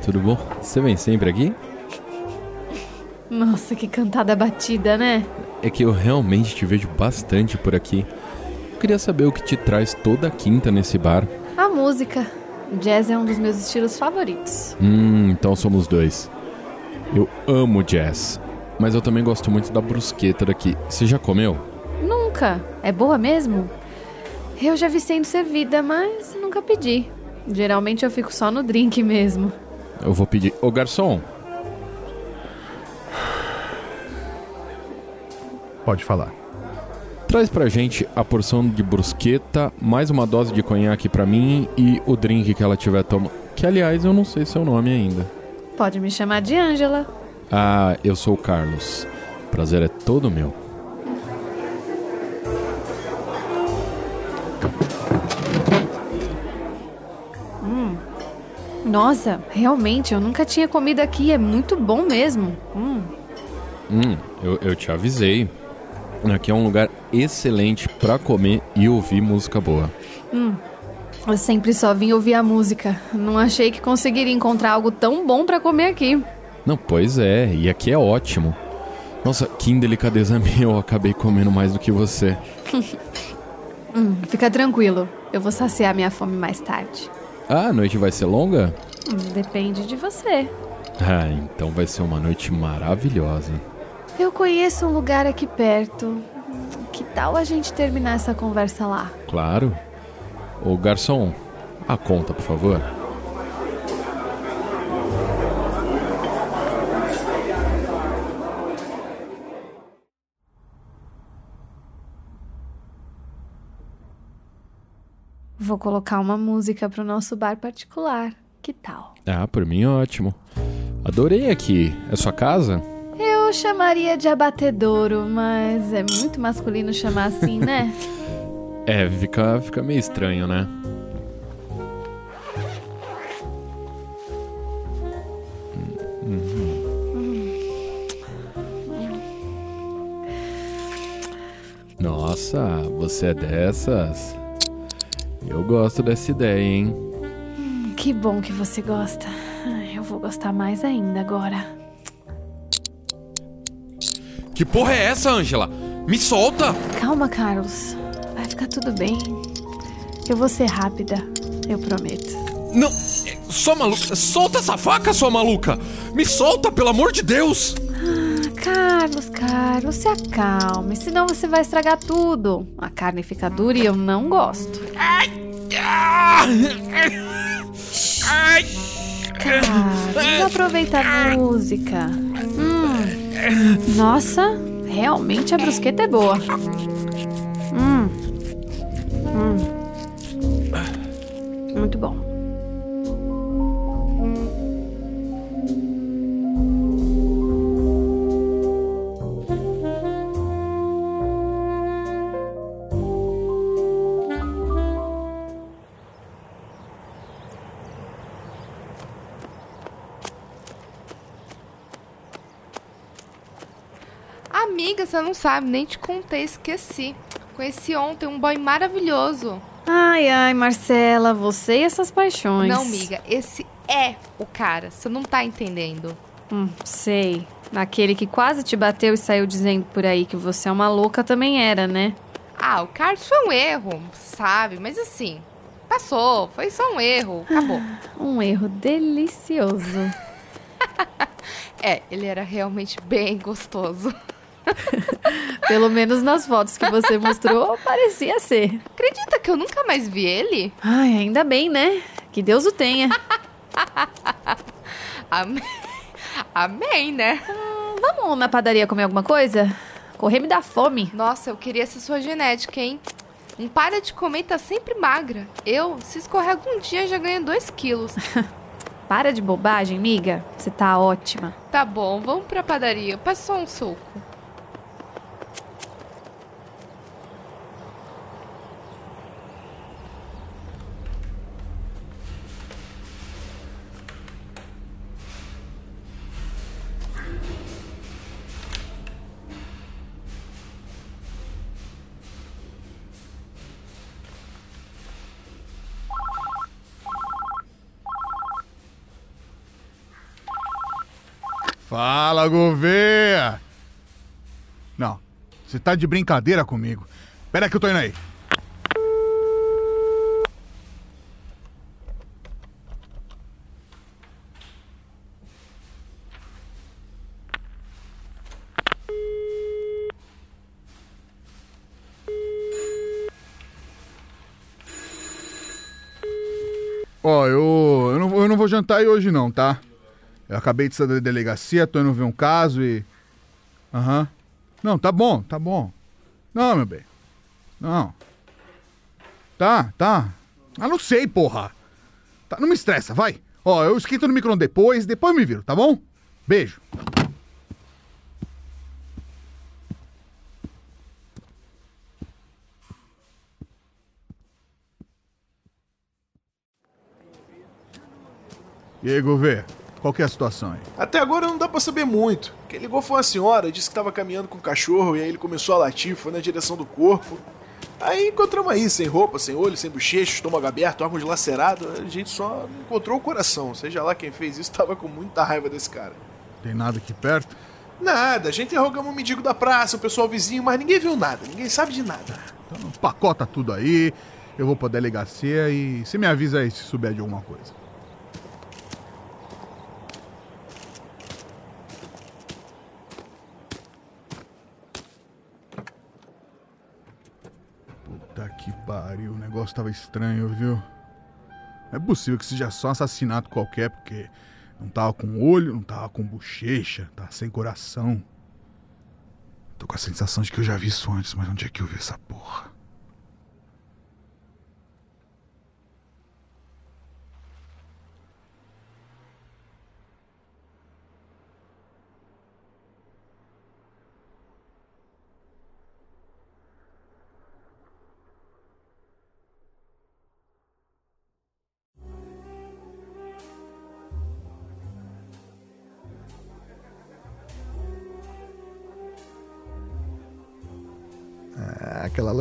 tudo bom? Você vem sempre aqui? Nossa, que cantada batida, né? É que eu realmente te vejo bastante por aqui. Eu queria saber o que te traz toda quinta nesse bar. A música. Jazz é um dos meus estilos favoritos. Hum, então somos dois. Eu amo jazz, mas eu também gosto muito da brusqueta daqui. Você já comeu? Nunca. É boa mesmo? Eu já vi sendo servida, mas nunca pedi. Geralmente eu fico só no drink mesmo. Eu vou pedir. Ô garçom, Pode falar. traz pra gente a porção de brusqueta, mais uma dose de conhaque pra mim e o drink que ela tiver tomando. Que aliás eu não sei seu nome ainda. Pode me chamar de Ângela. Ah, eu sou o Carlos. Prazer é todo meu. Nossa, realmente, eu nunca tinha comido aqui. É muito bom mesmo. Hum. Hum, eu, eu te avisei. Aqui é um lugar excelente pra comer e ouvir música boa. Eu sempre só vim ouvir a música. Não achei que conseguiria encontrar algo tão bom pra comer aqui. Não, pois é, e aqui é ótimo. Nossa, que indelicadeza minha, eu acabei comendo mais do que você. Hum, fica tranquilo. Eu vou saciar minha fome mais tarde. Ah, a noite vai ser longa? Depende de você. Ah, então vai ser uma noite maravilhosa. Eu conheço um lugar aqui perto. Que tal a gente terminar essa conversa lá? Claro. Ô garçom, a conta, por favor. Vou colocar uma música pro nosso bar particular. Que tal? Ah, por mim ótimo. Adorei aqui. É sua casa? Eu chamaria de abatedouro, mas é muito masculino chamar assim, né? É, fica, fica meio estranho, né? Nossa, você é dessas? Eu gosto dessa ideia, hein? que bom que você gosta. Eu vou gostar mais ainda agora. Que porra é essa, Angela? Me solta! Calma, Carlos. Vai ficar tudo bem. Eu vou ser rápida, eu prometo. Não! Sua maluca! Solta essa faca, sua maluca! Me solta, pelo amor de Deus! Carlos, Carlos, se acalme, senão você vai estragar tudo. A carne fica dura e eu não gosto. Carlos, vamos aproveitar a música. Hum, nossa, realmente a brusqueta é boa. Hum. Não sabe, nem te contei, esqueci. Conheci ontem um boy maravilhoso. Ai, ai, Marcela, você e essas paixões. Não, amiga, esse é o cara. Você não tá entendendo. Hum, sei. Aquele que quase te bateu e saiu dizendo por aí que você é uma louca também era, né? Ah, o Carlos foi um erro, sabe? Mas assim, passou, foi só um erro, acabou. Um erro delicioso. É, ele era realmente bem gostoso. Pelo menos nas fotos que você mostrou, parecia ser. Acredita que eu nunca mais vi ele? Ai, ainda bem, né? Que Deus o tenha. Amém, Amém né? Vamos na padaria comer alguma coisa? Correr me dá fome. Nossa, eu queria essa sua genética, hein? Não para de comer tá sempre magra. Eu, se escorrega um dia, já ganho 2 quilos. Para de bobagem, miga. Você tá ótima. Tá bom, vamos pra padaria. Passa só um suco. Fala, Gouveia! Não, você tá de brincadeira comigo. Pera que eu tô indo aí. Ó, eu, eu, não, eu não vou jantar hoje não, tá? Eu acabei de sair da delegacia, tô indo ver um caso e... Aham. Não, tá bom, tá bom. Não, meu bem. Não. Tá, tá. Ah, não sei, porra. Tá, não me estressa, vai. Ó, eu esquento no micro depois, depois me viro, tá bom? Beijo. E aí, Gouveia, qual que é a situação aí? Até agora não dá pra saber muito. Quem ligou foi uma senhora, disse que tava caminhando com o cachorro e aí ele começou a latir, foi na direção do corpo. Aí encontramos aí, sem roupa, sem olho, sem bochecha, estômago aberto, órgãos lacerados. A gente só encontrou o coração. Seja lá quem fez isso, tava com muita raiva desse cara. Tem nada aqui perto? Nada, a gente interrogamos um mendigo da praça, o pessoal vizinho, mas ninguém viu nada, ninguém sabe de nada. Então pacota tudo aí, eu vou pra delegacia e você me avisa aí se souber de alguma coisa. Puta que pariu, o negócio tava estranho, viu? Não é possível que seja só um assassinato qualquer, porque não tava com olho, não tava com bochecha, tava sem coração. Tô com a sensação de que eu já vi isso antes, mas onde é que eu vi essa porra?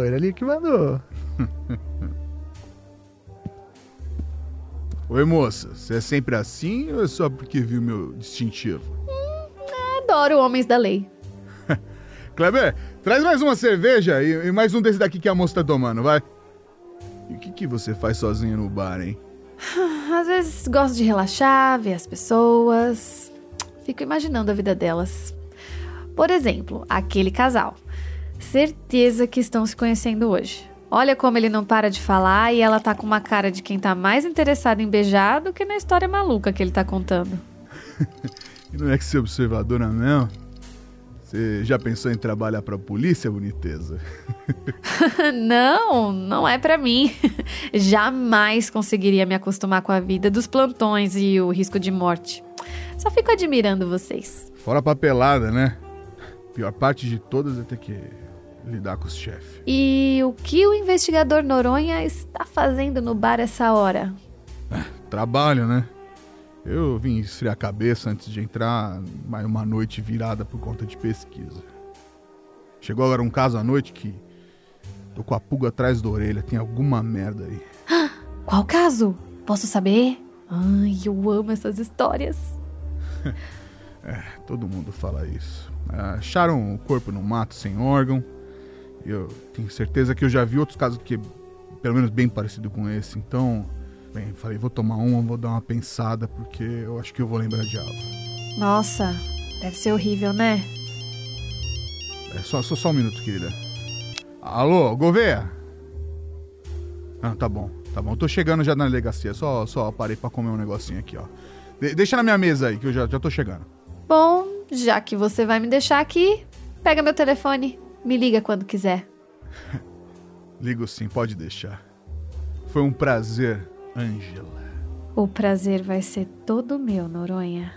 Loira ali que mandou. Oi, moça, você é sempre assim ou é só porque viu meu distintivo? Adoro homens da lei. Kleber, traz mais uma cerveja e, e mais um desse daqui que a moça tá tomando, vai. E o que, que você faz sozinho no bar, hein? Às vezes gosto de relaxar, ver as pessoas. Fico imaginando a vida delas. Por exemplo, aquele casal. Certeza que estão se conhecendo hoje. Olha como ele não para de falar e ela tá com uma cara de quem tá mais interessado em beijar do que na história maluca que ele tá contando. E não é que você é observadora mesmo? Você já pensou em trabalhar pra polícia, boniteza? não, não é pra mim. Jamais conseguiria me acostumar com a vida dos plantões e o risco de morte. Só fico admirando vocês. Fora a papelada, né? Pior parte de todas é ter que lidar com os chefes. E o que o investigador Noronha está fazendo no bar essa hora? Trabalho, né? Eu vim esfriar a cabeça antes de entrar mais uma noite virada por conta de pesquisa. Chegou agora um caso à noite que tô com a pulga atrás da orelha, tem alguma merda aí. Qual caso? Posso saber? Ai, eu amo essas histórias. Todo mundo fala isso. Acharam o corpo no mato sem órgão. Eu tenho certeza que eu já vi outros casos que pelo menos bem parecido com esse. Então, bem, falei, vou tomar uma, vou dar uma pensada porque eu acho que eu vou lembrar de algo. Nossa, deve ser horrível, né? É, só, só, só um minuto, querida. Alô, Gouveia? Ah, tá bom, tá bom. Eu tô chegando já na delegacia. Só, só parei pra comer um negocinho aqui, ó. De- deixa na minha mesa aí, que eu já, já tô chegando. Bom, já que você vai me deixar aqui, pega meu telefone. Me liga quando quiser. Ligo sim, pode deixar. Foi um prazer, Angela. O prazer vai ser todo meu, Noronha.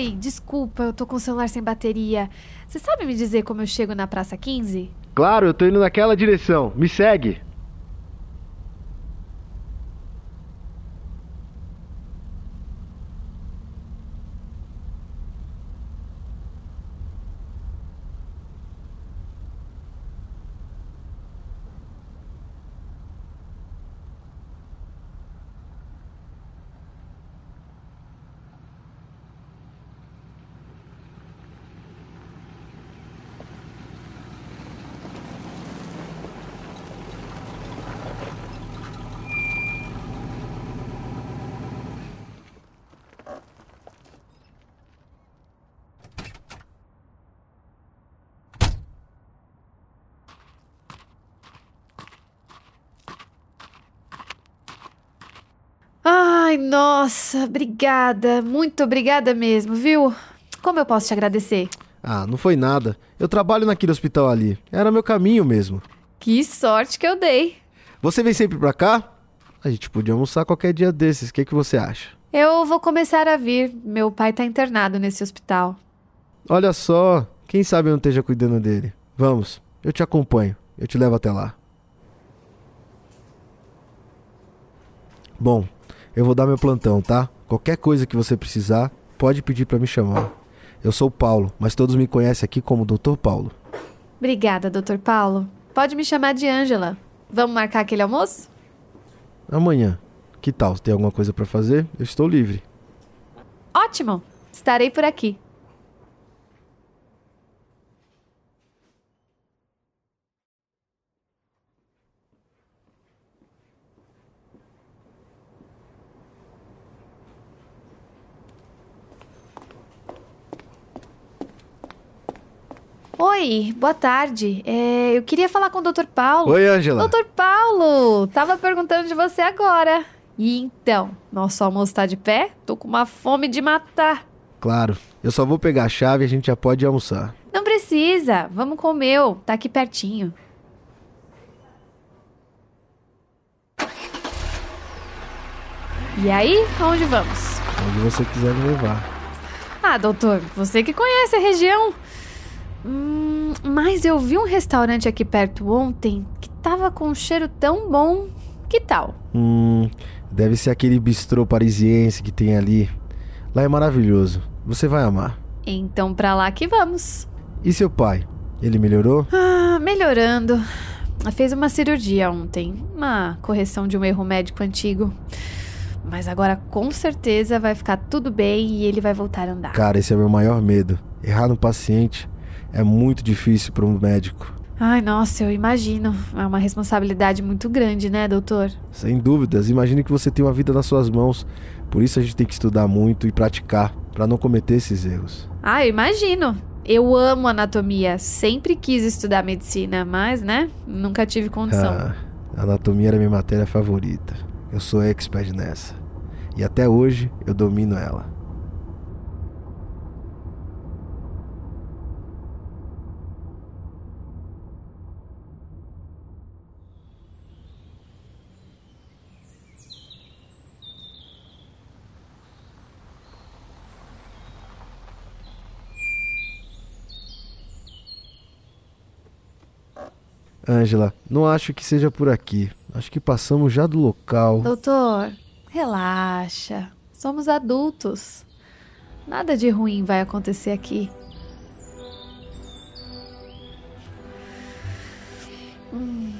Oi, desculpa, eu tô com o celular sem bateria. Você sabe me dizer como eu chego na Praça 15? Claro, eu tô indo naquela direção. Me segue. Ai, nossa, obrigada. Muito obrigada mesmo, viu? Como eu posso te agradecer? Ah, não foi nada. Eu trabalho naquele hospital ali. Era meu caminho mesmo. Que sorte que eu dei. Você vem sempre pra cá? A gente podia almoçar qualquer dia desses. O que, que você acha? Eu vou começar a vir. Meu pai tá internado nesse hospital. Olha só. Quem sabe eu não esteja cuidando dele. Vamos, eu te acompanho. Eu te levo até lá. Bom, eu vou dar meu plantão, tá? Qualquer coisa que você precisar, pode pedir pra me chamar. Eu sou o Paulo, mas todos me conhecem aqui como Dr. Paulo. Obrigada, Dr. Paulo. Pode me chamar de Ângela. Vamos marcar aquele almoço? Amanhã. Que tal? Tem alguma coisa pra fazer? Eu estou livre. Ótimo! Estarei por aqui. Oi, boa tarde. É, eu queria falar com o Dr. Paulo. Oi, Ângela. Doutor Paulo, tava perguntando de você agora. E então, nosso almoço tá de pé? Tô com uma fome de matar. Claro. Eu só vou pegar a chave e a gente já pode almoçar. Não precisa, vamos com o meu, tá aqui pertinho. E aí, aonde vamos? Onde você quiser me levar. Ah, doutor, você que conhece a região. Hum, mas eu vi um restaurante aqui perto ontem que tava com um cheiro tão bom. Que tal? Hum, deve ser aquele bistrô parisiense que tem ali. Lá é maravilhoso. Você vai amar. Então pra lá que vamos. E seu pai? Ele melhorou? Ah, melhorando. Fez uma cirurgia ontem, uma correção de um erro médico antigo. Mas agora com certeza vai ficar tudo bem e ele vai voltar a andar. Cara, esse é meu maior medo. Errar no paciente é muito difícil para um médico. Ai, nossa, eu imagino. É uma responsabilidade muito grande, né, doutor? Sem dúvidas. Imagine que você tem uma vida nas suas mãos. Por isso a gente tem que estudar muito e praticar para não cometer esses erros. Ah, eu imagino. Eu amo anatomia. Sempre quis estudar medicina, mas, né, nunca tive condição. Ah, anatomia era minha matéria favorita. Eu sou expert nessa. E até hoje eu domino ela. Ângela, não acho que seja por aqui. Acho que passamos já do local. Doutor, relaxa. Somos adultos. Nada de ruim vai acontecer aqui. Hum.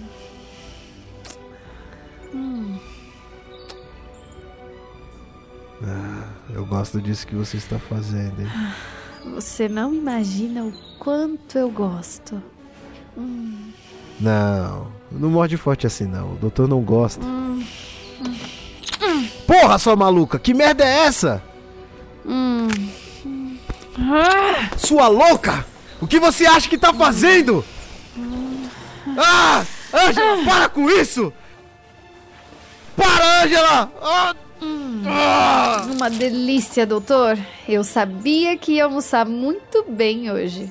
Hum. Eu gosto disso que você está fazendo, hein? Você não imagina o quanto eu gosto. Não, não morde forte assim não. O doutor não gosta. Porra, sua maluca! Que merda é essa? Sua louca! O que você acha que tá fazendo? Ah! Ângela, para com isso! Para, Ângela! Ah! Ah! Uma delícia, doutor. Eu sabia que ia almoçar muito bem hoje.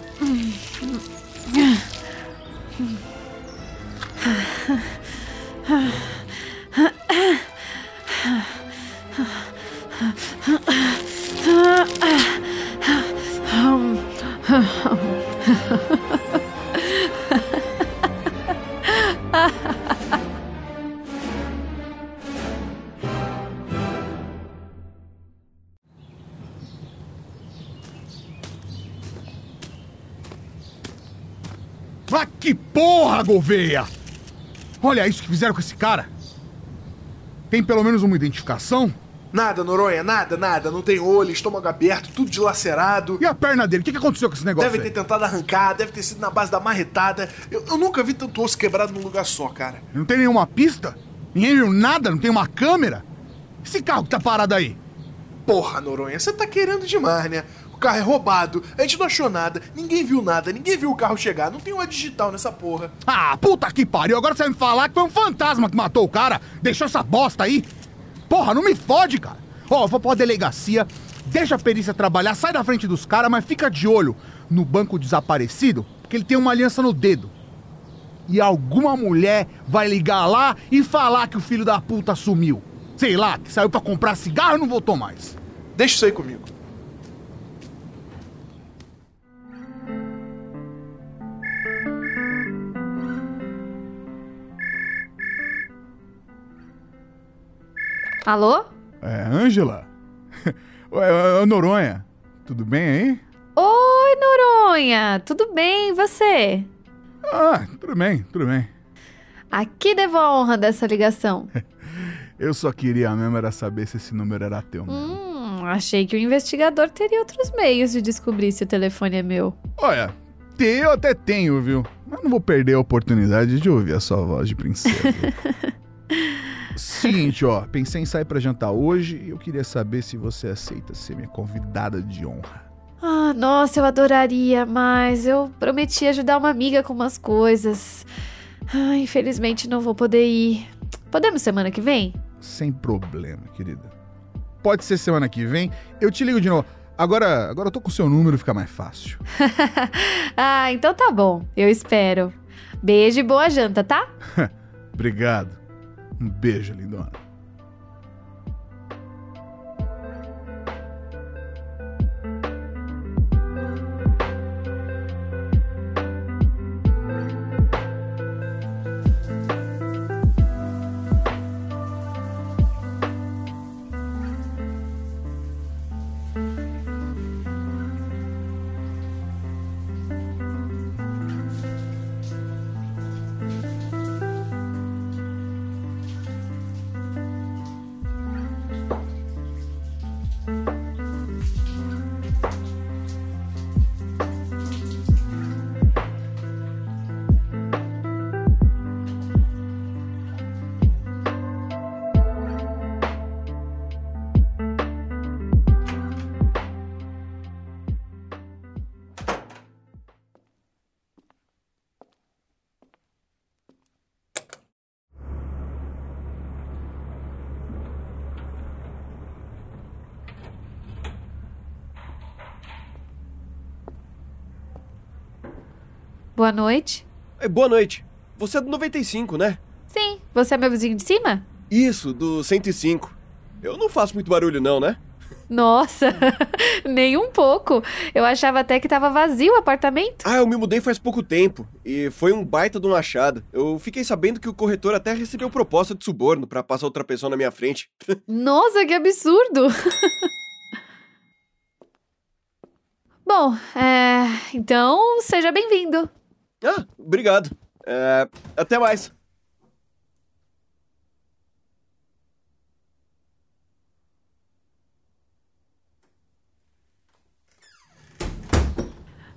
Gouveia! Olha isso que fizeram com esse cara. Tem pelo menos uma identificação? Nada, Noronha, nada, nada. Não tem olho, estômago aberto, tudo dilacerado. E a perna dele? O que aconteceu com esse negócio? Deve ter tentado arrancar, deve ter sido na base da marretada. Eu, eu nunca vi tanto osso quebrado num lugar só, cara. Não tem nenhuma pista? Ninguém viu nada? Não tem uma câmera? Esse carro que tá parado aí? Porra, Noronha, você tá querendo demais, né? O carro é roubado, a gente não achou nada, ninguém viu nada, ninguém viu o carro chegar, não tem uma digital nessa porra. Ah, puta que pariu! Agora você vai me falar que foi um fantasma que matou o cara, deixou essa bosta aí? Porra, não me fode, cara! Ó, eu vou pra delegacia, deixa a perícia trabalhar, sai da frente dos caras, mas fica de olho no banco desaparecido, porque ele tem uma aliança no dedo. E alguma mulher vai ligar lá e falar que o filho da puta sumiu. Sei lá, que saiu pra comprar cigarro e não voltou mais. Deixa isso aí comigo. Alô? É, Ângela? Ô, Noronha, tudo bem aí? Oi, Noronha! Tudo bem, e você? Ah, tudo bem, tudo bem. Aqui devo a honra dessa ligação. Eu só queria mesmo era saber se esse número era teu mesmo. Hum, achei que o investigador teria outros meios de descobrir se o telefone é meu. Olha, ter eu até tenho, viu? Mas não vou perder a oportunidade de ouvir a sua voz de princesa. Seguinte, ó, pensei em sair pra jantar hoje e eu queria saber se você aceita ser minha convidada de honra. Ah, nossa, eu adoraria, mas eu prometi ajudar uma amiga com umas coisas. Ah, infelizmente não vou poder ir. Podemos semana que vem? Sem problema, querida. Pode ser semana que vem, eu te ligo de novo. Agora, agora eu tô com o seu número, fica mais fácil. ah, então tá bom. Eu espero. Beijo e boa janta, tá? Obrigado. Um beijo, lindona. Boa noite. É, Boa noite. Você é do 95, né? Sim, você é meu vizinho de cima? Isso, do 105. Eu não faço muito barulho, não, né? Nossa, nem um pouco. Eu achava até que tava vazio o apartamento. Ah, eu me mudei faz pouco tempo e foi um baita de um achado. Eu fiquei sabendo que o corretor até recebeu proposta de suborno pra passar outra pessoa na minha frente. Nossa, que absurdo! Bom, é. Então, seja bem-vindo. Ah, obrigado. É, até mais.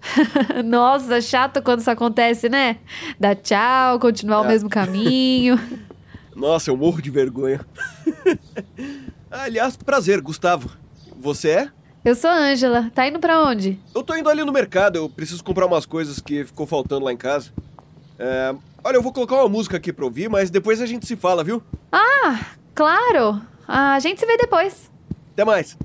Nossa, chato quando isso acontece, né? Dá tchau, continuar o É. mesmo caminho. Nossa, eu morro de vergonha. Aliás, prazer, Gustavo. Você é? Eu sou a Ângela. Tá indo pra onde? Eu tô indo ali no mercado, eu preciso comprar umas coisas que ficou faltando lá em casa. É, olha, eu vou colocar uma música aqui pra ouvir, mas depois a gente se fala, viu? Ah, claro. A gente se vê depois. Até mais.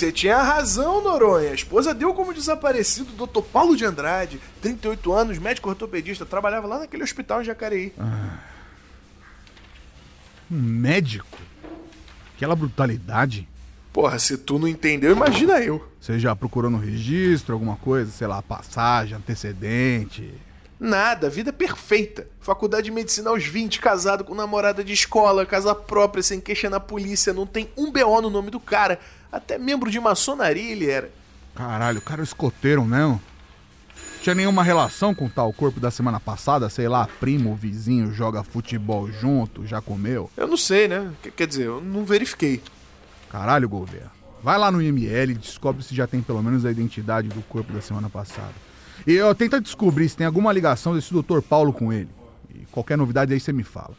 Você tinha razão, Noronha. A esposa deu como desaparecido o Dr. Paulo de Andrade, 38 anos, médico ortopedista, trabalhava lá naquele hospital em Jacareí. Um médico? Aquela brutalidade? Porra, se tu não entendeu, imagina eu. Você já procurou no registro alguma coisa? Sei lá, passagem, antecedente? Nada, vida perfeita. Faculdade de medicina aos 20, casado com namorada de escola, casa própria, sem queixa na polícia, não tem um BO no nome do cara. Até membro de maçonaria ele era. Caralho, o cara é escoteiro mesmo. Tinha nenhuma relação com tal corpo da semana passada? Sei lá, primo, vizinho, joga futebol junto, já comeu? Eu não sei, né? Quer- Quer dizer, eu não verifiquei. Caralho, Gouveia. Vai lá no IML e descobre se já tem pelo menos a identidade do corpo da semana passada. E eu tenta descobrir se tem alguma ligação desse Dr. Paulo com ele. E qualquer novidade aí você me fala.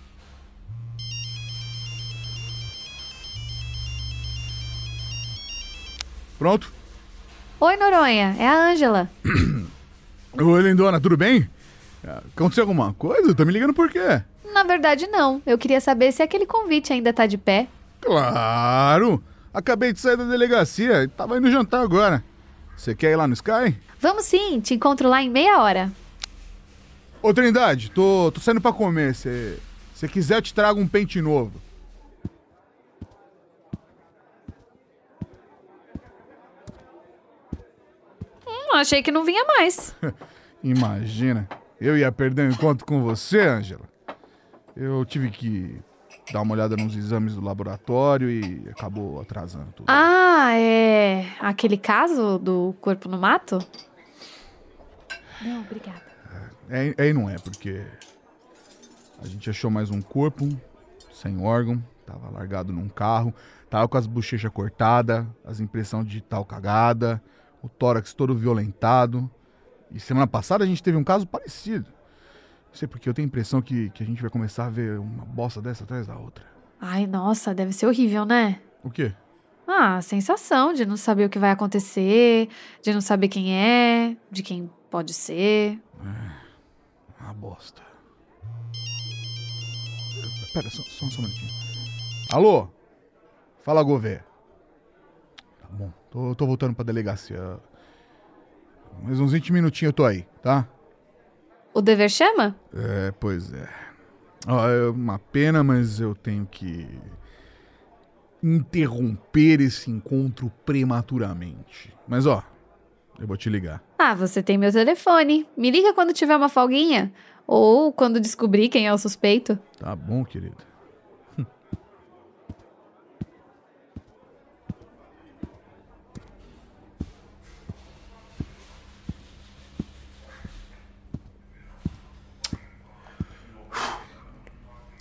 Pronto? Oi, Noronha, é a Ângela. Oi, lindona, tudo bem? Ah, Aconteceu alguma coisa? Tá me ligando por quê? Na verdade, não. Eu queria saber se aquele convite ainda tá de pé. Claro! Acabei de sair da delegacia e tava indo jantar agora. Você quer ir lá no Sky? Vamos sim, te encontro lá em meia hora. Ô Trindade, tô, tô saindo pra comer. Se você quiser, eu te trago um pente novo. Achei que não vinha mais. Imagina, eu ia perder o encontro com você, Ângela. Eu tive que dar uma olhada nos exames do laboratório e acabou atrasando tudo. Ah, é. Aquele caso do corpo no mato? Não, obrigada. É, é e não é, porque a gente achou mais um corpo sem órgão, tava largado num carro, tava com as bochechas cortadas, as impressão digital cagada, o tórax todo violentado. E semana passada a gente teve um caso parecido. Não sei porque eu tenho a impressão que, que a gente vai começar a ver uma bosta dessa atrás da outra. Ai, nossa, deve ser horrível, né? O quê? Ah, a sensação de não saber o que vai acontecer, de não saber quem é, de quem pode ser. Uma bosta. Pera, só, só, só um minutinho. Alô? Fala, Gouveia. Bom, tô, tô voltando pra delegacia. Mais uns 20 minutinhos eu tô aí, tá? O dever chama? É, pois é. Ó, é uma pena, mas eu tenho que interromper esse encontro prematuramente. Mas ó, eu vou te ligar. Ah, você tem meu telefone. Me liga quando tiver uma folguinha. Ou quando descobrir quem é o suspeito. Tá bom, querido?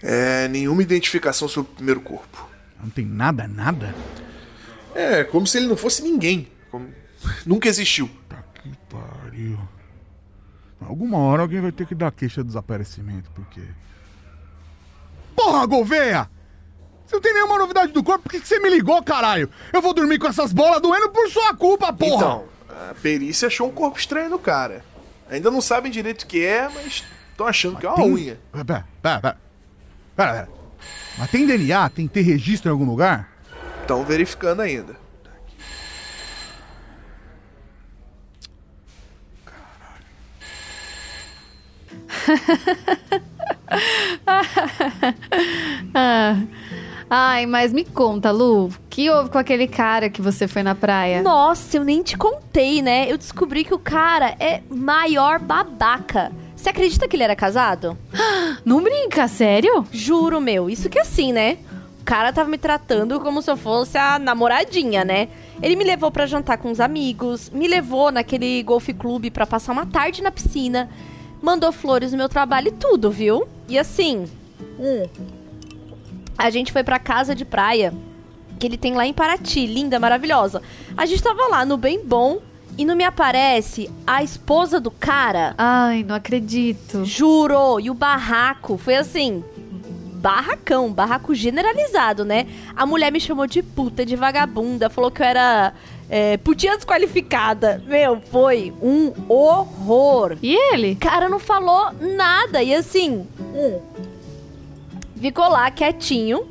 É, nenhuma identificação sobre o primeiro corpo. Não tem nada, nada? É, como se ele não fosse ninguém. Como... Nunca existiu. Tá que pariu. Alguma hora alguém vai ter que dar queixa de desaparecimento, porque. Porra, Gouveia! Você não tem nenhuma novidade do corpo, por que você me ligou, caralho? Eu vou dormir com essas bolas doendo por sua culpa, porra! Então, a perícia achou um corpo estranho no cara. Ainda não sabem direito o que é, mas estão achando que é uma Tem- unha. Pera, pera, pera. Pera, pera. Mas tem DNA? Tem que ter registro em algum lugar? Estão verificando ainda. Ah. Ai, mas me conta, Lu, o que houve com aquele cara que você foi na praia? Nossa, eu nem te contei, né? Eu descobri que o cara é maior babaca. Você acredita que ele era casado? Não brinca, sério? Juro, meu. Isso que assim, né? O cara tava me tratando como se eu fosse a namoradinha, né? Ele me levou pra jantar com os amigos, me levou naquele golfe clube pra passar uma tarde na piscina, mandou flores no meu trabalho e tudo, viu? E assim, hum, a gente foi pra casa de praia que ele tem lá em Paraty, linda, maravilhosa. A gente tava lá no bem bom e não me aparece a esposa do cara. Ai, não acredito. Juro! E o barraco foi assim. Barracão, barraco generalizado, né? A mulher me chamou de puta, de vagabunda, falou que eu era é, putinha desqualificada. Meu, foi um horror. E ele? Cara, não falou nada. E assim, hum, ficou lá quietinho,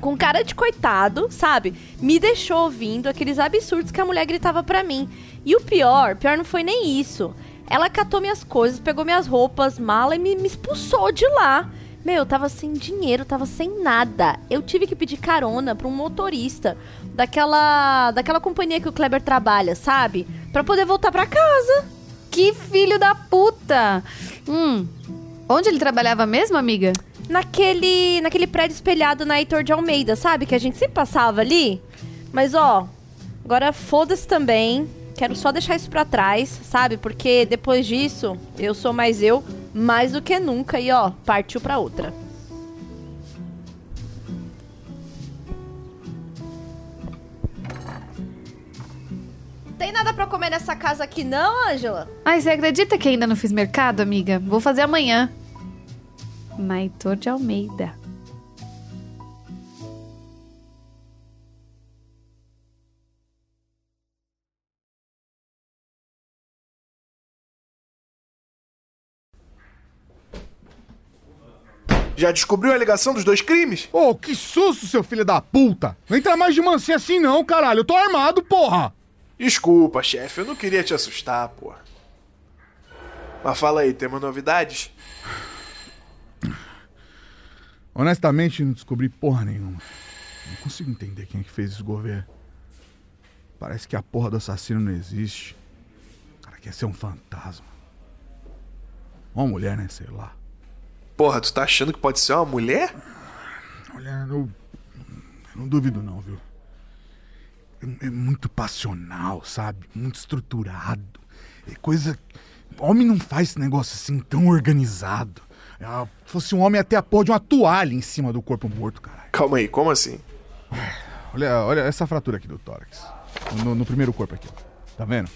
com cara de coitado, sabe? Me deixou ouvindo aqueles absurdos que a mulher gritava pra mim. E o pior, pior não foi nem isso. Ela catou minhas coisas, pegou minhas roupas, mala e me, me expulsou de lá. Meu, eu tava sem dinheiro, tava sem nada. Eu tive que pedir carona pra um motorista daquela daquela companhia que o Kleber trabalha, sabe? Pra poder voltar pra casa. Que filho da puta! Hum. Onde ele trabalhava mesmo, amiga? Naquele, naquele prédio espelhado na Heitor de Almeida, sabe? Que a gente sempre passava ali. Mas ó, agora foda-se também. Quero só deixar isso pra trás, sabe? Porque depois disso, eu sou mais eu, mais do que nunca. E ó, partiu pra outra. Tem nada pra comer nessa casa aqui não, Ângela? Ai, você acredita que ainda não fiz mercado, amiga? Vou fazer amanhã. Naitor de Almeida. Já descobriu a ligação dos dois crimes? Ô, que susto, seu filho da puta! Não entra mais de mansinha assim não, caralho. Eu tô armado, porra! Desculpa, chefe, eu não queria te assustar, porra. Mas fala aí, temos novidades? Honestamente, não descobri porra nenhuma. Não consigo entender quem é que fez esse governo. Parece que a porra do assassino não existe. O cara quer ser um fantasma. Uma mulher, né? Sei lá. Porra, tu tá achando que pode ser uma mulher? Olha, eu, eu não duvido não, viu? É, é muito passional, sabe? Muito estruturado. É coisa. Homem não faz esse negócio assim tão organizado. Ah, se fosse um homem até a porra de uma toalha em cima do corpo morto, caralho. Calma aí, como assim? Olha, olha essa fratura aqui do tórax. No, no primeiro corpo aqui, ó. Tá vendo?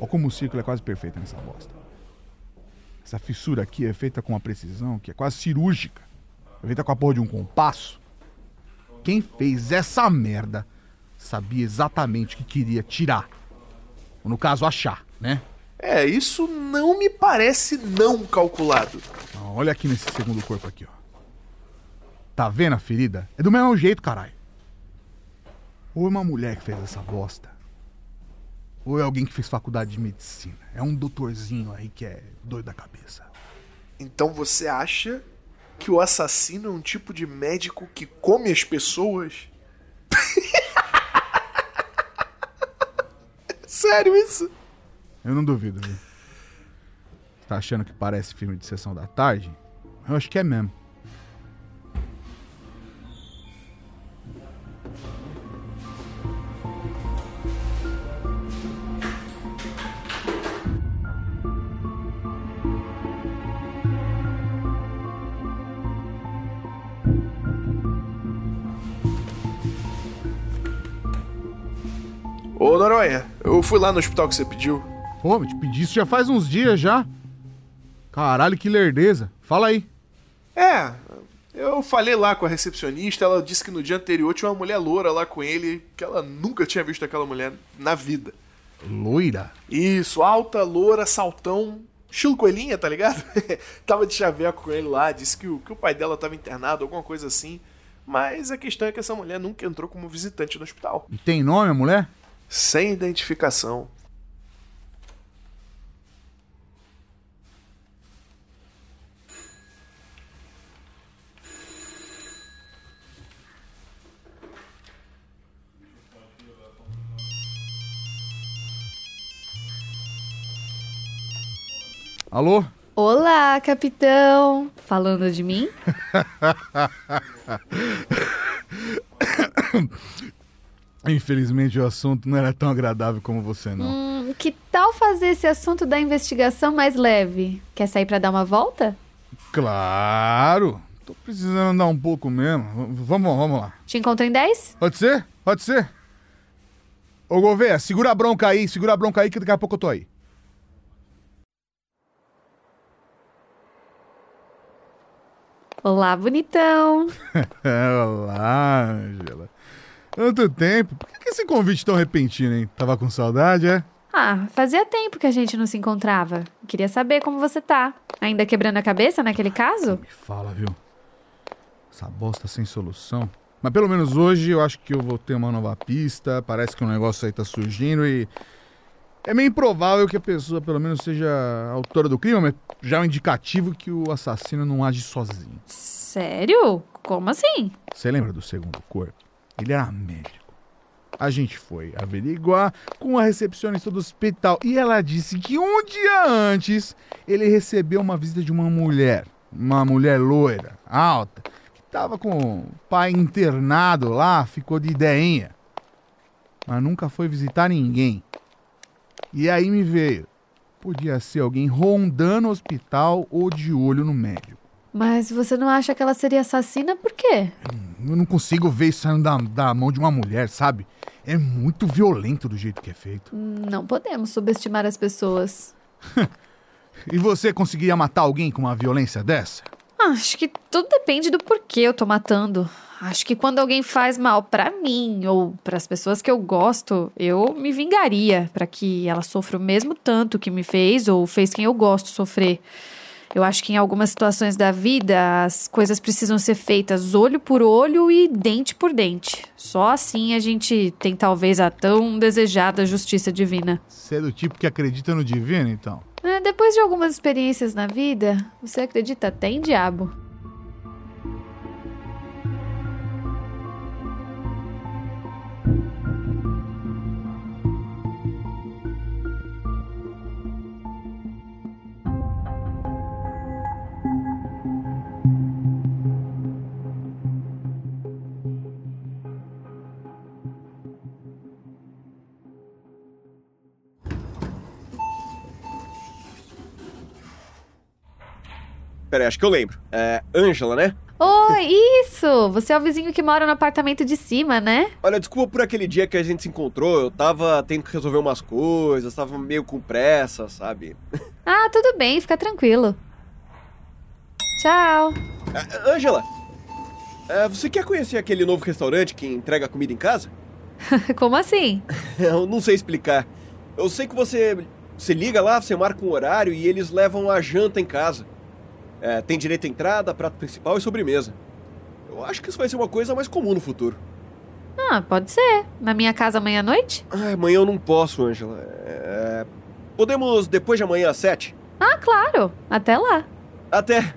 Olha como o círculo é quase perfeito nessa bosta. Essa fissura aqui é feita com uma precisão que é quase cirúrgica. É feita com a porra de um compasso. Quem fez essa merda sabia exatamente o que queria tirar. Ou no caso, achar, né? É, isso não me parece não calculado. Não, olha aqui nesse segundo corpo aqui, ó. Tá vendo a ferida? É do mesmo jeito, caralho. Ou é uma mulher que fez essa bosta. Ou é alguém que fez faculdade de medicina. É um doutorzinho aí que é doido da cabeça. Então você acha que o assassino é um tipo de médico que come as pessoas? Sério isso? Eu não duvido, viu? Tá achando que parece filme de sessão da tarde? Eu acho que é mesmo. Noronha, eu fui lá no hospital que você pediu. Pô, eu te pedi isso já faz uns dias já. Caralho, que lerdeza. Fala aí. É, eu falei lá com a recepcionista, ela disse que no dia anterior tinha uma mulher loura lá com ele, que ela nunca tinha visto aquela mulher na vida. Loira? Isso, alta, loura, saltão, estilo coelhinha, tá ligado? tava de chaveco com ele lá, disse que o, que o pai dela tava internado, alguma coisa assim. Mas a questão é que essa mulher nunca entrou como visitante no hospital. E tem nome a mulher? Sem identificação. Alô? Olá, capitão. Falando de mim? Infelizmente o assunto não era tão agradável como você, não. Hum, que tal fazer esse assunto da investigação mais leve? Quer sair pra dar uma volta? Claro! Tô precisando andar um pouco mesmo. Vamos, vamos lá. Te encontro em 10? Pode ser? Pode ser. Ô, Gouveia, segura a bronca aí, segura a bronca aí que daqui a pouco eu tô aí. Olá, bonitão. Olá, Angela. Quanto tempo? Por que esse convite tão repentino, hein? Tava com saudade, é? Ah, fazia tempo que a gente não se encontrava. Queria saber como você tá. Ainda quebrando a cabeça naquele caso? Me fala, viu? Essa bosta sem solução. Mas pelo menos hoje eu acho que eu vou ter uma nova pista. Parece que um negócio aí tá surgindo e. É meio improvável que a pessoa, pelo menos, seja autora do crime, mas já é um indicativo que o assassino não age sozinho. Sério? Como assim? Você lembra do segundo corpo? Ele era médico. A gente foi averiguar com a recepcionista do hospital e ela disse que um dia antes ele recebeu uma visita de uma mulher, uma mulher loira, alta, que tava com o pai internado lá, ficou de ideinha. Mas nunca foi visitar ninguém. E aí me veio. Podia ser alguém rondando o hospital ou de olho no médico. Mas você não acha que ela seria assassina por quê? Eu não consigo ver isso saindo da, da mão de uma mulher, sabe? É muito violento do jeito que é feito. Não podemos subestimar as pessoas. E você conseguiria matar alguém com uma violência dessa? Ah, Acho que tudo depende do porquê eu tô matando. Acho que quando alguém faz mal pra mim ou pras pessoas que eu gosto, eu me vingaria pra que ela sofra o mesmo tanto que me fez ou fez quem eu gosto sofrer. Eu acho que em algumas situações da vida as coisas precisam ser feitas olho por olho e dente por dente. Só assim a gente tem talvez a tão desejada justiça divina. Você é do tipo que acredita no divino, então? É, depois de algumas experiências na vida, você acredita até em diabo. Pera aí, acho que eu lembro. É, Ângela, né? Oi, isso! Você é o vizinho que mora no apartamento de cima, né? Olha, desculpa por aquele dia que a gente se encontrou. Eu tava tendo que resolver umas coisas, tava meio com pressa, sabe? Ah, tudo bem, fica tranquilo. Tchau. É, Ângela, é, você quer conhecer aquele novo restaurante que entrega comida em casa? Como assim? Eu não sei explicar. Eu sei que você, você liga lá, você marca um horário e eles levam a janta em casa. É, tem direito à entrada, prato principal e sobremesa. Eu acho que isso vai ser uma coisa mais comum no futuro. Ah, pode ser. Na minha casa amanhã à noite? Ah, amanhã eu não posso, Ângela. É, Podemos depois de amanhã às sete? Ah, claro. Até lá. Até.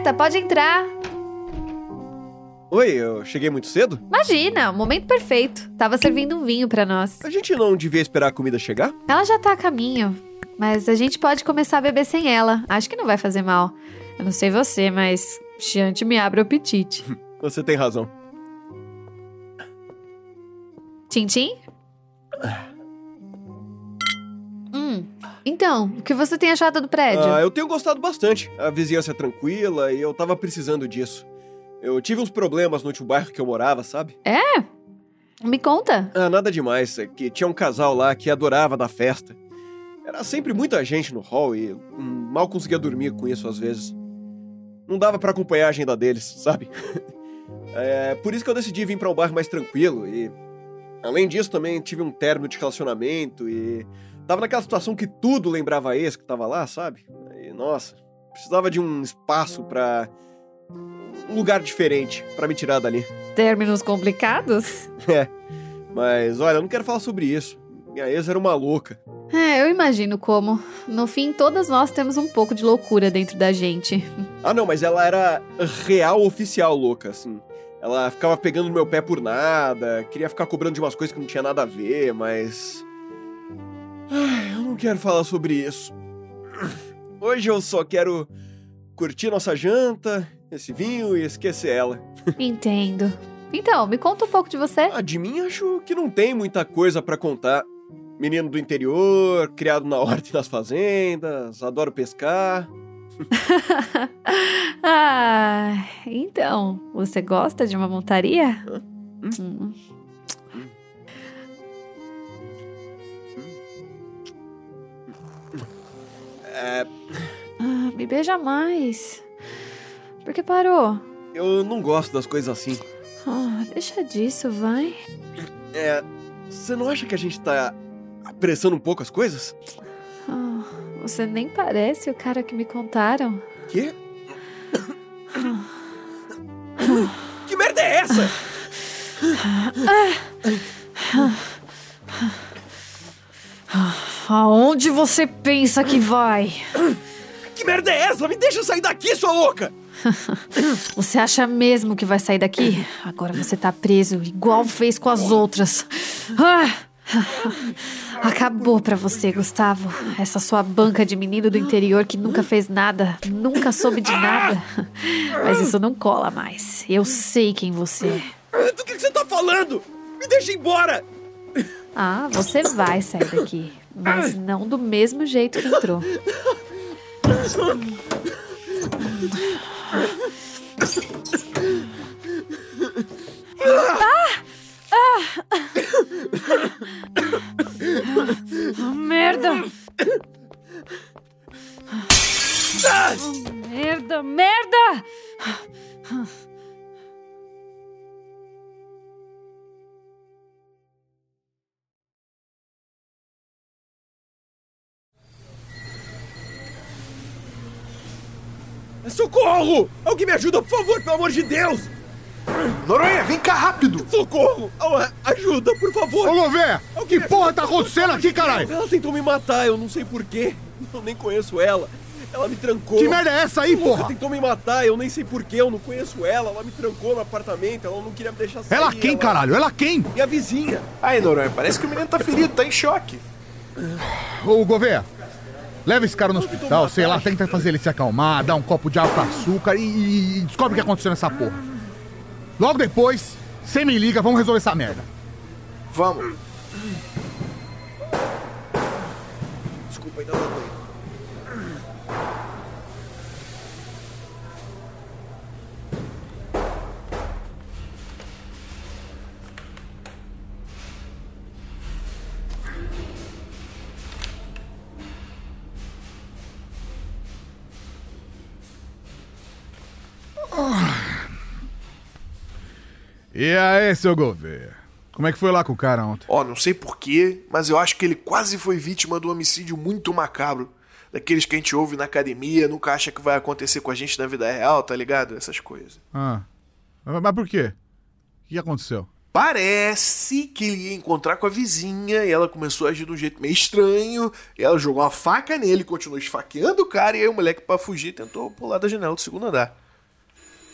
Aberta, pode entrar. Oi, eu cheguei muito cedo? Imagina, o momento perfeito. Tava servindo um vinho pra nós. A gente não devia esperar a comida chegar? Ela já tá a caminho, mas a gente pode começar a beber sem ela. Acho que não vai fazer mal. Eu não sei você, mas Chiante me abre o apetite. Você tem razão. Tintim? Então, o que você tem achado do prédio? Ah, eu tenho gostado bastante. A vizinhança é tranquila e eu tava precisando disso. Eu tive uns problemas no último bairro que eu morava, sabe? É? Me conta. Ah, nada demais. É que tinha um casal lá que adorava dar festa. Era sempre muita gente no hall e hum, mal conseguia dormir com isso às vezes. Não dava pra acompanhar a agenda deles, sabe? é, por isso que eu decidi vir pra um bairro mais tranquilo e... Além disso, também tive um término de relacionamento e... Tava naquela situação que tudo lembrava a ex que tava lá, sabe? E, nossa, precisava de um espaço pra... Um lugar diferente pra me tirar dali. Términos complicados? É, mas olha, eu não quero falar sobre isso. Minha ex era uma louca. É, eu imagino como. No fim, todas nós temos um pouco de loucura dentro da gente. Ah, não, mas ela era real oficial louca, assim. Ela ficava pegando no meu pé por nada, queria ficar cobrando de umas coisas que não tinha nada a ver, mas. Ai, eu não quero falar sobre isso. Hoje eu só quero curtir nossa janta, esse vinho e esquecer ela. Entendo. Então, me conta um pouco de você. Ah, de mim acho que não tem muita coisa pra contar. Menino do interior, criado na ordem das fazendas, adoro pescar. ah, então, você gosta de uma montaria? Hum. É, Ah, me beija mais. Por que parou? Eu não gosto das coisas assim. Ah, deixa disso, vai. É. Você não acha que a gente tá apressando um pouco as coisas? Ah, você nem parece o cara que me contaram. Quê? que merda é essa? Aonde você pensa que vai? Que merda é essa? Me deixa sair daqui, sua louca! Você acha mesmo que vai sair daqui? Agora você tá preso, igual fez com as outras. Ah! Acabou pra você, Gustavo. Essa sua banca de menino do interior que nunca fez nada, nunca soube de nada. Mas isso não cola mais. Eu sei quem você é. Do que você tá falando? Me deixa embora! Ah, você vai sair daqui. Mas não do mesmo jeito que entrou. Ah, merda! Merda, merda! Socorro! Alguém me ajuda, por favor, pelo amor de Deus! Noronha, vem cá rápido! Socorro! Ah, Ajuda, por favor! Ô, Gouveia! Alguém Que porra ajuda, tá acontecendo aqui, caralho? Ela tentou me matar, eu não sei porquê. Eu nem conheço ela. Ela me trancou. Que merda é essa aí, porra? tentou me matar, eu nem sei porquê, eu não conheço ela. Ela me trancou no apartamento, ela não queria me deixar sair. Ela quem, caralho? Ela quem? Minha vizinha. Aí, Noronha, parece que o menino tá ferido, tá em choque. Ô, Gouveia, leva esse cara no hospital, sei lá, tenta fazer ele se acalmar, dá um copo de água com açúcar e, e descobre o que aconteceu nessa porra. Logo depois, você me liga, vamos resolver essa merda. Vamos. Desculpa, ainda não. E aí, seu Gouveia? Como é que foi lá com o cara ontem? Ó, não sei porquê, mas eu acho que ele quase foi vítima de um homicídio muito macabro. Daqueles que a gente ouve na academia, nunca acha que vai acontecer com a gente na vida real, tá ligado? Essas coisas. Ah, mas por quê? O que aconteceu? Parece que ele ia encontrar com a vizinha e ela começou a agir de um jeito meio estranho. E ela jogou uma faca nele, continuou esfaqueando o cara. E aí o moleque, pra fugir, tentou pular da janela do segundo andar.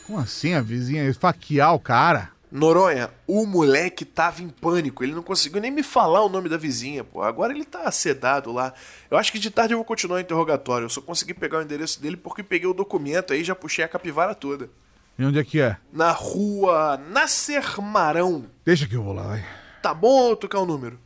Como assim a vizinha esfaquear o cara? Noronha, o moleque tava em pânico. Ele não conseguiu nem me falar o nome da vizinha, pô. Agora ele tá sedado lá. Eu acho que de tarde eu vou continuar o interrogatório. Eu só consegui pegar o endereço dele porque peguei o documento aí e já puxei a capivara toda. E onde é que é? Na rua Nascer Marão. Deixa que eu vou lá, vai. Tá bom tocar o número?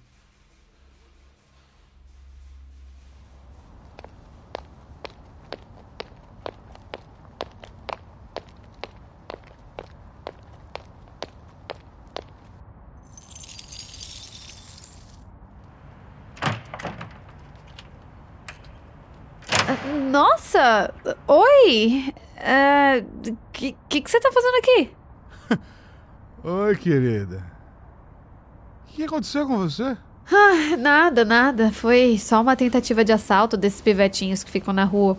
Nossa! Oi! O que, que, que você tá fazendo aqui? Oi, querida. O que aconteceu com você? Ah, nada, nada. Foi só uma tentativa de assalto desses pivetinhos que ficam na rua.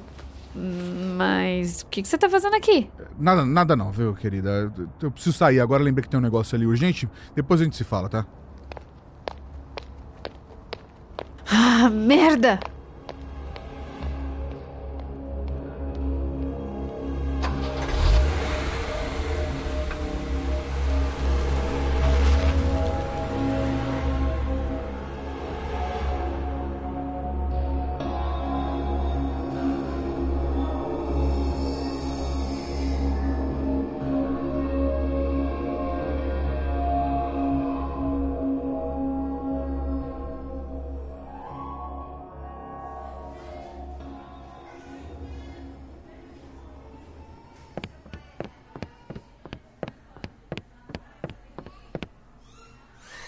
Mas o que, que você tá fazendo aqui? Nada, nada não, viu, querida? Eu preciso sair agora, lembrei que tem um negócio ali urgente. Depois a gente se fala, tá? Ah, merda!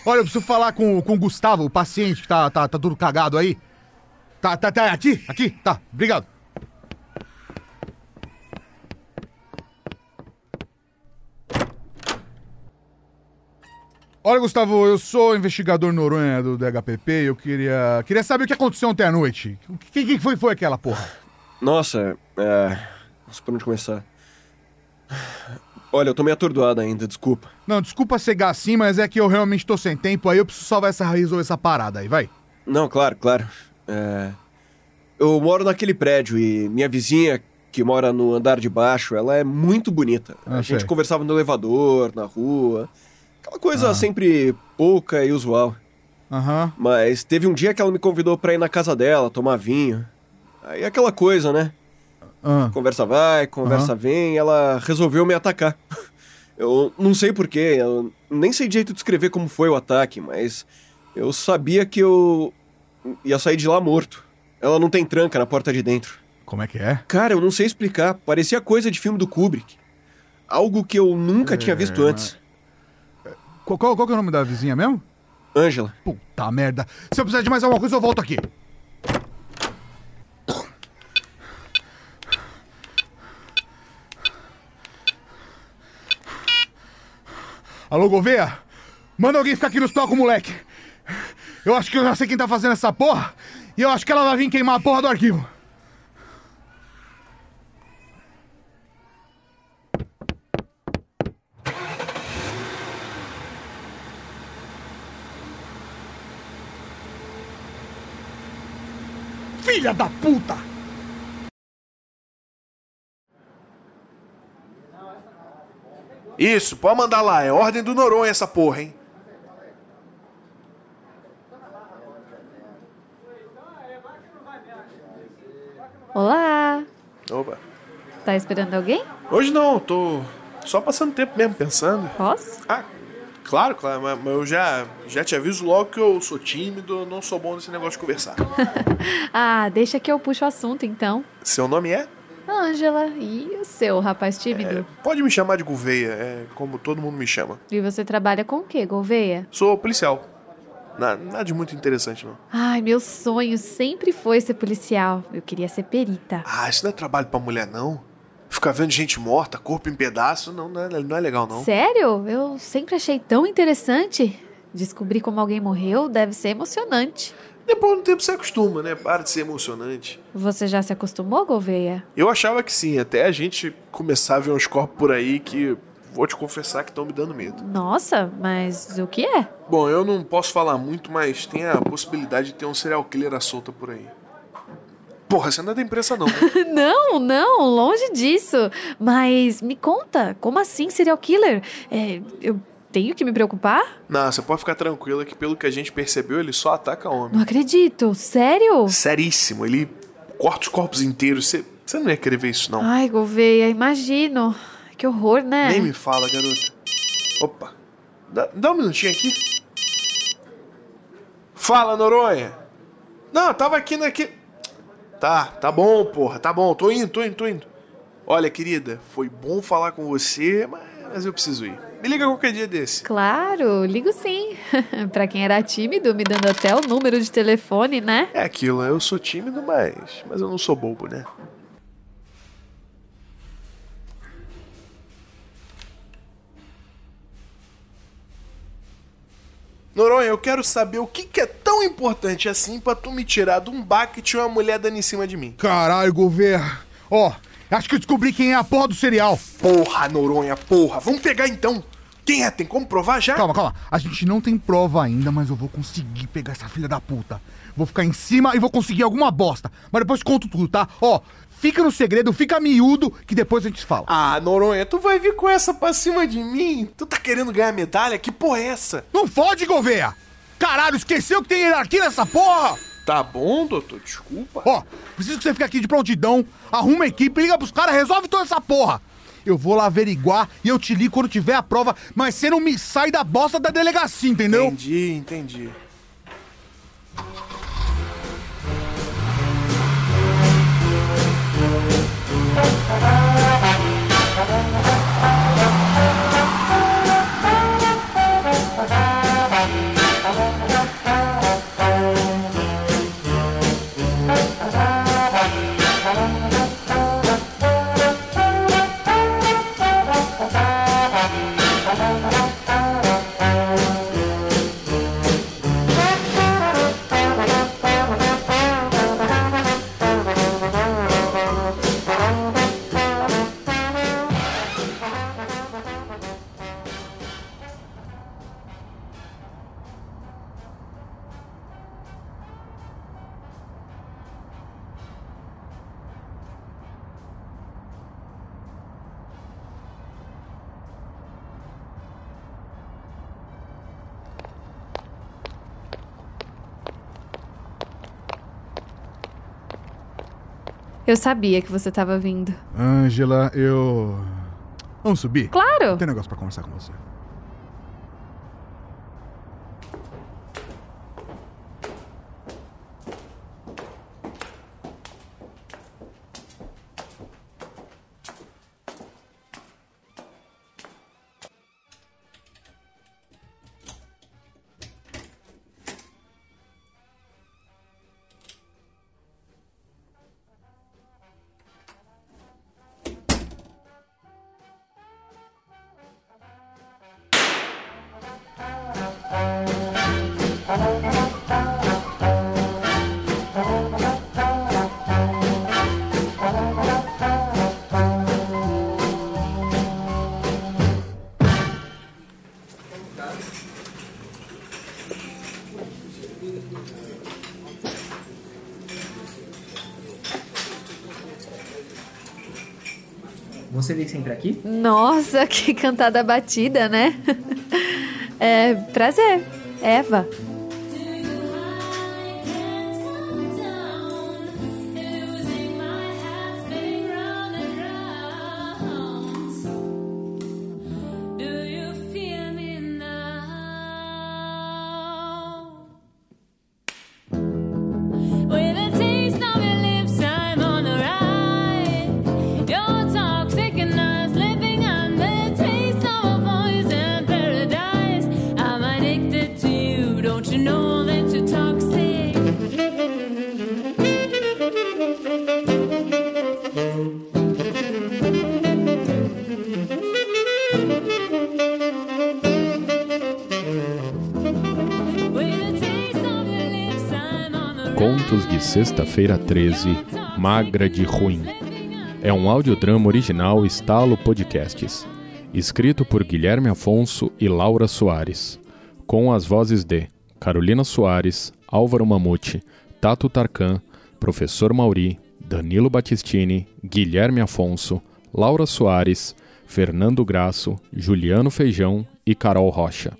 Olha, eu preciso falar com, com o Gustavo, o paciente que tá, tá, tá tudo cagado aí. Tá, tá, tá, aqui, aqui, tá, obrigado. Olha, Gustavo, eu sou investigador Noronha do DHPP e eu queria, queria saber o que aconteceu ontem à noite. O que, que foi, foi aquela porra? Nossa, é... Nossa, por onde começar? Olha, eu tô meio atordoado ainda, desculpa. Não, desculpa cegar assim, mas é que eu realmente tô sem tempo, aí eu preciso salvar essa resolver essa parada aí, vai. Não, claro, claro. É... Eu moro naquele prédio e minha vizinha, que mora no andar de baixo, ela é muito bonita. Ah, a gente sei. conversava no elevador, na rua. Aquela coisa Ah. sempre pouca e usual. Aham. Mas teve um dia que ela me convidou pra ir na casa dela, tomar vinho. Aí aquela coisa, né? Ah. Conversa vai, conversa Aham. vem, ela resolveu me atacar. Eu não sei porquê, eu nem sei direito descrever como foi o ataque, mas eu sabia que eu ia sair de lá morto. Ela não tem tranca na porta de dentro. Como é que é? Cara, eu não sei explicar, parecia coisa de filme do Kubrick. Algo que eu nunca tinha visto antes. Qual, qual, qual que é o nome da vizinha mesmo? Ângela. Puta merda. Se eu precisar de mais alguma coisa, eu volto aqui. Alô, Gouveia? Manda alguém ficar aqui no hospital com o moleque. Eu acho que eu já sei quem tá fazendo essa porra. E eu acho que ela vai vir queimar a porra do arquivo. Filha da puta! Isso, pode mandar lá. É ordem do Noronha essa porra, hein? Olá! Opa. Tá esperando alguém? Hoje não, tô só passando tempo mesmo pensando. Posso? Ah, claro, claro, mas eu já, já te aviso logo que eu sou tímido, não sou bom nesse negócio de conversar. Ah, deixa que eu puxo o assunto então. Seu nome é? Ângela, e o seu, rapaz tímido? Pode me chamar de Gouveia, é como todo mundo me chama. E você trabalha com o quê, Gouveia? Sou policial. Na- Nada de muito interessante, não. Ai, meu sonho sempre foi ser policial. Eu queria ser perita. Ah, isso não é trabalho pra mulher, não. Ficar vendo gente morta, corpo em pedaço, não, não, é, não é legal, não. Sério? Eu sempre achei tão interessante. Descobrir como alguém morreu deve ser emocionante. Depois do tempo você acostuma, né? Para de ser emocionante. Você já se acostumou, Gouveia? Eu achava que sim, até a gente começar a ver uns corpos por aí que vou te confessar que estão me dando medo. Nossa, mas o que é? Bom, eu não posso falar muito, mas tem a possibilidade de ter um serial killer à solta por aí. Porra, você não é da imprensa não, né? Não, não, longe disso. Mas me conta, como assim serial killer? É, eu tenho que me preocupar? Não, você pode ficar tranquila que pelo que a gente percebeu, ele só ataca homem. Não acredito. Sério? Seríssimo, ele corta os corpos inteiros. Você, você não ia querer ver isso, não. Ai, Gouveia, imagino. Que horror, né? Nem me fala, garota. Opa. Dá, dá um minutinho aqui. Fala, Noronha. Não, eu tava aqui naquele... Tá, tá bom, porra. Tá bom. Tô indo, tô indo, tô indo. Olha, querida, foi bom falar com você, mas, mas eu preciso ir. Me liga qualquer dia desse. Claro, ligo sim. pra quem era tímido, me dando até o número de telefone, né? É aquilo, eu sou tímido, mas, mas eu não sou bobo, né? Noronha, eu quero saber o que, que é tão importante assim pra tu me tirar de um bar que tinha uma mulher dando em cima de mim. Caralho, Gouveia. Ó, acho que eu descobri quem é a porra do cereal. Porra, Noronha, porra. Vamos pegar então. Quem é? Tem como provar já? Calma, calma. A gente não tem prova ainda, mas eu vou conseguir pegar essa filha da puta. Vou ficar em cima e vou conseguir alguma bosta. Mas depois conto tudo, tá? Ó, fica no segredo, fica miúdo, que depois a gente fala. Ah, Noronha, tu vai vir com essa pra cima de mim? Tu tá querendo ganhar medalha? Que porra é essa? Não fode, Gouveia! Caralho, esqueceu que tem hierarquia nessa porra? Tá bom, doutor, desculpa. Ó, preciso que você fique aqui de prontidão, arruma a equipe, liga pros caras, resolve toda essa porra. Eu vou lá averiguar e eu te ligo quando tiver a prova, mas você não me sai da bosta da delegacia, entendeu? Entendi, entendi. Eu sabia que você tava vindo. Ângela, eu. Vamos subir? Claro! Tem negócio pra conversar com você. Sempre aqui? Nossa, que cantada batida, né? É, prazer. Eva. Sexta-feira 13, Magra de Ruim. É um audiodrama original Estalo Podcasts. Escrito por Guilherme Afonso e Laura Soares. Com as vozes de Carolina Soares, Álvaro Mamute, Tato Tarkan, Professor Mauri, Danilo Battistini, Guilherme Afonso, Laura Soares, Fernando Graço, Juliano Feijão e Carol Rocha.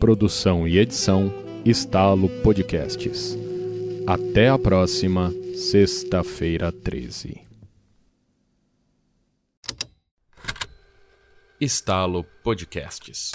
Produção e edição Estalo Podcasts. Até a próxima sexta-feira 13. Estalo Podcasts.